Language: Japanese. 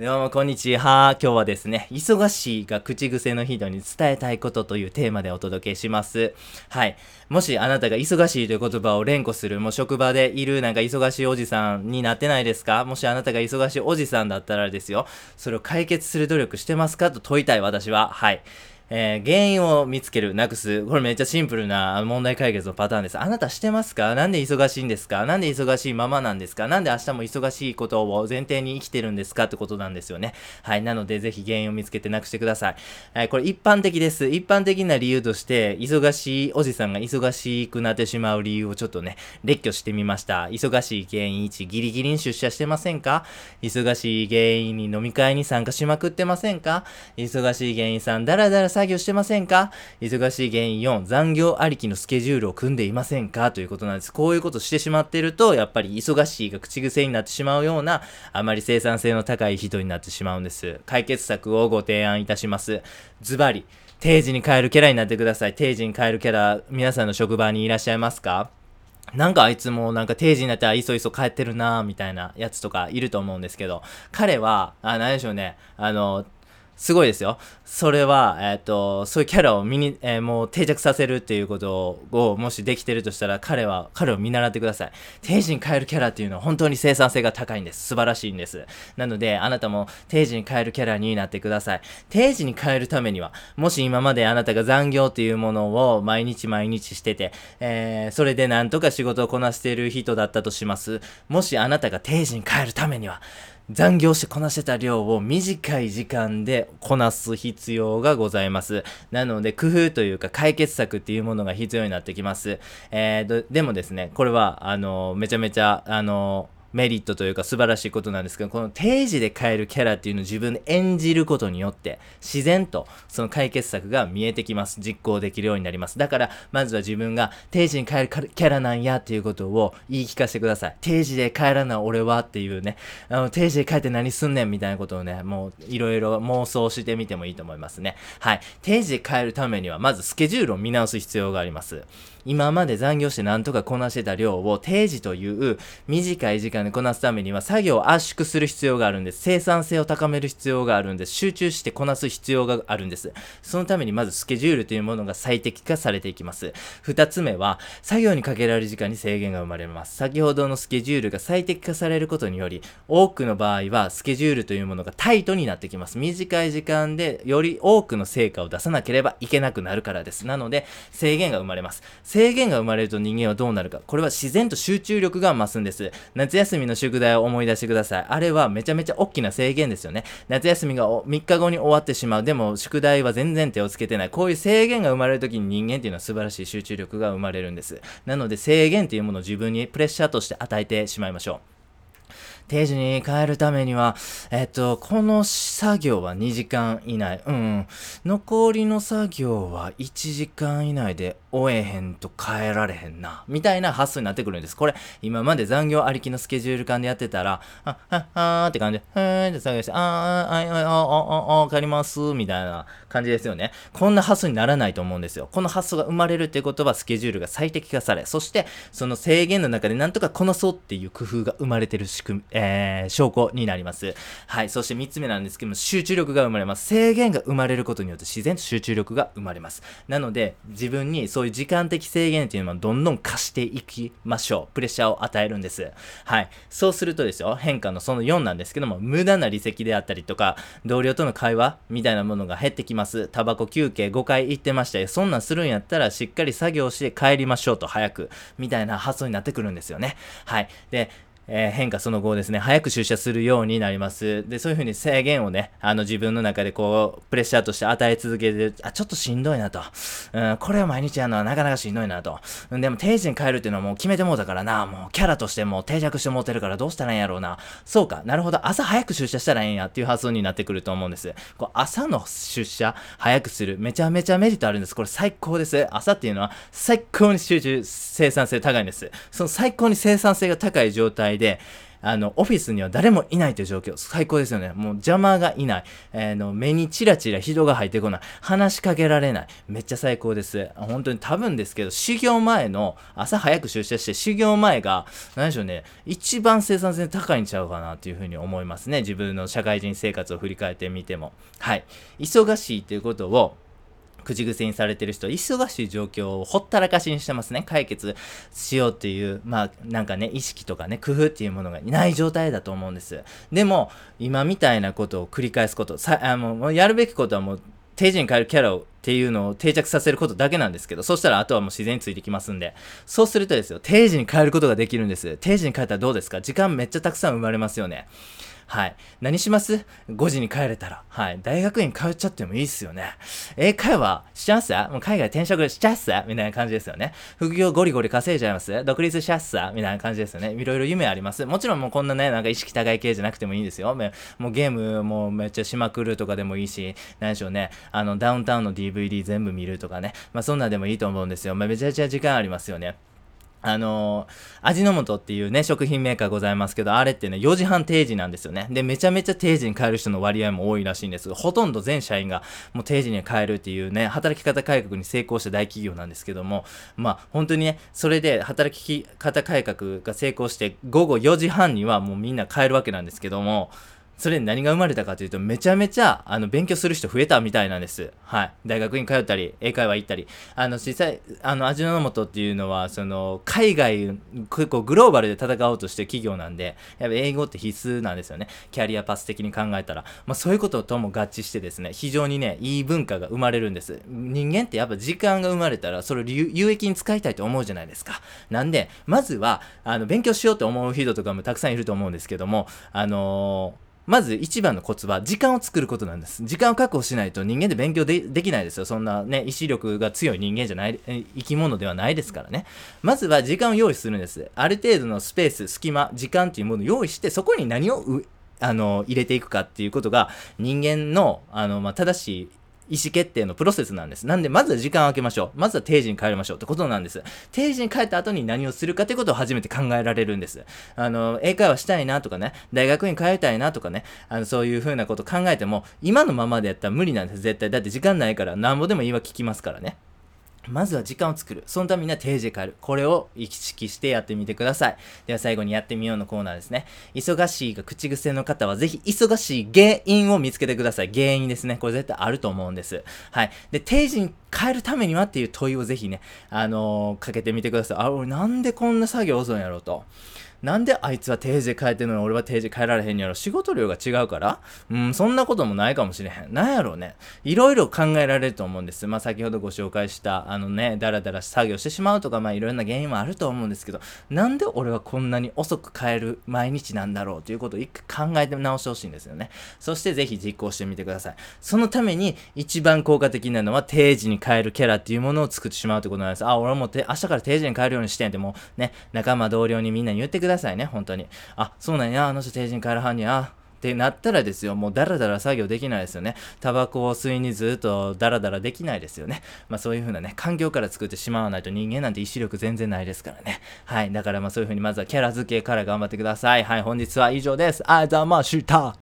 どうも、こんにちは。今日はですね、忙しいが口癖の人に伝えたいことというテーマでお届けします。はい。もしあなたが忙しいという言葉を連呼する、もう職場でいるなんか忙しいおじさんになってないですか？もしあなたが忙しいおじさんだったらですよ、それを解決する努力してますか？と問いたい私は。はい。えー、原因を見つける、なくす。これめっちゃシンプルな問題解決のパターンです。あなたしてますか？なんで忙しいんですか？なんで忙しいままなんですか？なんで明日も忙しいことを前提に生きてるんですか？ってことなんですよね。はい。なので、ぜひ原因を見つけてなくしてください。はい。これ一般的です。一般的な理由として、忙しいおじさんが忙しくなってしまう理由をちょっとね、列挙してみました。忙しい原因1、ギリギリに出社してませんか？忙しい原因に飲み会に参加しまくってませんか？忙しい原因3、だらだら作業してませんか？忙しい原因4、残業ありきのスケジュールを組んでいませんか？ということなんです。こういうことしてしまってると、やっぱり忙しいが口癖になってしまうような、あまり生産性の高い人になってしまうんです。解決策をご提案いたします。ズバリ、定時に変えるキャラになってください。定時に変えるキャラ、皆さんの職場にいらっしゃいますか？なんかあいつもなんか定時になったらいそいそ帰ってるなーみたいなやつとかいると思うんですけど、彼は、あ、何でしょうね、あの、すごいですよ。それは、えっ、ー、と、そういうキャラを身に、えー、もう定着させるっていうことを、もしできてるとしたら、彼は、彼を見習ってください。定時に変えるキャラっていうのは本当に生産性が高いんです。素晴らしいんです。なので、あなたも定時に変えるキャラになってください。定時に変えるためには、もし今まであなたが残業っていうものを毎日毎日してて、えー、それでなんとか仕事をこなしている人だったとします。もしあなたが定時に変えるためには、残業してこなしてた量を短い時間でこなす必要がございます。なので、工夫というか解決策っていうものが必要になってきます。えー、でもですね、これは、あの、めちゃめちゃ、あの、メリットというか素晴らしいことなんですけど、この定時で変えるキャラっていうのを自分で演じることによって、自然とその解決策が見えてきます。実行できるようになります。だから、まずは自分が定時に変えるキャラなんやっていうことを言い聞かせてください。定時で帰らない俺はっていうね、あの、定時で帰って何すんねんみたいなことをね、もういろいろ妄想してみてもいいと思いますね。はい。定時で帰るためには、まずスケジュールを見直す必要があります。今まで残業して何とかこなしてた量を定時という短い時間でこなすためには作業を圧縮する必要があるんです。生産性を高める必要があるんです。集中してこなす必要があるんです。そのためにまずスケジュールというものが最適化されていきます。二つ目は、作業にかけられる時間に制限が生まれます。先ほどのスケジュールが最適化されることにより、多くの場合はスケジュールというものがタイトになってきます。短い時間でより多くの成果を出さなければいけなくなるからです。なので、制限が生まれます。制限が生まれると人間はどうなるか。これは自然と集中力が増すんです。夏休みの宿題を思い出してください。あれはめちゃめちゃ大きな制限ですよね。夏休みが3日後に終わってしまう。でも宿題は全然手をつけてない。こういう制限が生まれるときに人間っていうのは素晴らしい集中力が生まれるんです。なので制限っていうものを自分にプレッシャーとして与えてしまいましょう。定時に帰るためには、えっと、この作業は2時間以内。うん。残りの作業は1時間以内で終えへんと帰られへんな。みたいな発想になってくるんです。これ、今まで残業ありきのスケジュール感でやってたら、あ、は、はーって感じで、へーって作業して、あー、あー、あー、あー、あー、わかります、みたいな感じですよね。こんな発想にならないと思うんですよ。この発想が生まれるってことは、スケジュールが最適化され、そして、その制限の中でなんとかこなそうっていう工夫が生まれてる仕組み、えー、証拠になります。はい。そして3つ目なんですけども、集中力が生まれます。制限が生まれることによって自然と集中力が生まれます。なので、自分にそういう時間的制限っていうのはどんどん貸していきましょう。プレッシャーを与えるんです。はい。そうするとですよ、変化のその4なんですけども、無駄な離席であったりとか、同僚との会話みたいなものが減ってきます。タバコ休憩5回行ってましたよ。そんなんするんやったらしっかり作業して帰りましょうと早く。みたいな発想になってくるんですよね。はい。で、えー、変化その後ですね、早く出社するようになります。で、そういうふうに制限をね、あの自分の中でこう、プレッシャーとして与え続けて、あ、ちょっとしんどいなと。うん、これを毎日やるのはなかなかしんどいなと。うん、でも定時に帰るっていうのはもう決めてもうたからな、もうキャラとしても定着してもうてるからどうしたらいいんやろうな。そうか、なるほど、朝早く出社したらいいんやっていう発想になってくると思うんです。こう朝の出社、早くする、めちゃめちゃメリットあるんです。これ最高です。朝っていうのは最高に集中、生産性高いんです。その最高に生産性が高い状態で、あの、オフィスには誰もいないという状況。最高ですよね。もう邪魔がいない。えー、の、目にチラチラ人が入ってこない。話しかけられない。めっちゃ最高です。本当に多分ですけど、修行前の、朝早く出社して、修行前が、何でしょうね、一番生産性高いんちゃうかなっていうふうに思いますね。自分の社会人生活を振り返ってみても。はい。忙しいということを、口癖にされてる人忙しい状況をほったらかしにしてますね。解決しようっていう、まあなんかね、意識とかね、工夫っていうものがない状態だと思うんです。でも、今みたいなことを繰り返すこと、さあもうやるべきことはもう定時に変えるキャラをっていうのを定着させることだけなんですけど、そしたらあとはもう自然についてきますんで、そうするとですよ、定時に変えることができるんです。定時に変えたらどうですか？時間めっちゃたくさん生まれますよね。はい。何します ?5 時に帰れたら。はい。大学院通っちゃってもいいっすよね。英会話しちゃうっす？もう海外転職しちゃうっす？みたいな感じですよね。副業ゴリゴリ稼いじゃいます？独立しちゃうっす？みたいな感じですよね。いろいろ夢あります。もちろんもうこんなね、なんか意識高い系じゃなくてもいいんですよ。もうゲームもめっちゃしまくるとかでもいいし、何でしょうね。あの、ダウンタウンの DVD 全部見るとかね。まあそんなでもいいと思うんですよ。まあめちゃめちゃ時間ありますよね。あのー、味の素っていうね、食品メーカーございますけど、あれってね、4時半定時なんですよね。で、めちゃめちゃ定時に帰る人の割合も多いらしいんですがほとんど全社員がもう定時に帰るっていうね、働き方改革に成功した大企業なんですけども、まあ、本当にね、それで働き方改革が成功して、午後4時半にはもうみんな帰るわけなんですけども、それに何が生まれたかというと、めちゃめちゃ、あの、勉強する人増えたみたいなんです。はい。大学に通ったり、英会話行ったり。あの、実際、あの、味の素っていうのは、その、海外、結構グローバルで戦おうとして企業なんで、やっぱ英語って必須なんですよね。キャリアパス的に考えたら。まあ、そういうこととも合致してですね、非常にね、いい文化が生まれるんです。人間ってやっぱ時間が生まれたら、それを有益に使いたいと思うじゃないですか。なんで、まずは、あの、勉強しようと思う人とかもたくさんいると思うんですけども、あのーまず一番のコツは時間を作ることなんです。時間を確保しないと人間で勉強できないですよ。そんなね、意志力が強い人間じゃない、生き物ではないですからね。まずは時間を用意するんです。ある程度のスペース、隙間、時間っていうものを用意して、そこに何をあの入れていくかっていうことが人間のあの、まあ、正しい意思決定のプロセスなんです。なんで、まずは時間を空けましょう。まずは定時に帰りましょうってことなんです。定時に帰った後に何をするかってことを初めて考えられるんです。あの、英会話したいなとかね、大学に通いたいなとかね、あの、そういう風なこと考えても、今のままでやったら無理なんです、絶対。だって時間ないから、なんぼでも言いは聞きますからね。まずは時間を作る。そのためには定時変える。これを意識してやってみてください。では最後にやってみようのコーナーですね。忙しいが口癖の方はぜひ忙しい原因を見つけてください。原因ですね。これ絶対あると思うんです。はい。で、定時に変えるためにはっていう問いをぜひね、あのー、かけてみてください。あ、俺なんでこんな作業遅いんやろうと。なんであいつは定時変えてるのに俺は定時変えられへんやろ仕事量が違うからうん、そんなこともないかもしれへん。なんやろうね。いろいろ考えられると思うんです。まあ先ほどご紹介した、あのね、だらだら作業してしまうとか、まあいろんな原因もあると思うんですけど、なんで俺はこんなに遅く変える毎日なんだろうということを一回考えて直してほしいんですよね。そしてぜひ実行してみてください。そのために一番効果的なのは定時に変えるキャラっていうものを作ってしまうということなんです。あ、俺も明日から定時に変えるようにしてんってもうね、仲間同僚にみんなに言ってくださいね、本当に。あ、そうなんや、あの人定時に帰るはんにゃ。ってなったらですよ、もうダラダラ作業できないですよね。タバコを吸いにずっとダラダラできないですよね。まあそういう風なね、環境から作ってしまわないと人間なんて意志力全然ないですからね。はい。だからまあそういう風にまずはキャラ付けから頑張ってください。はい。本日は以上です。あざました。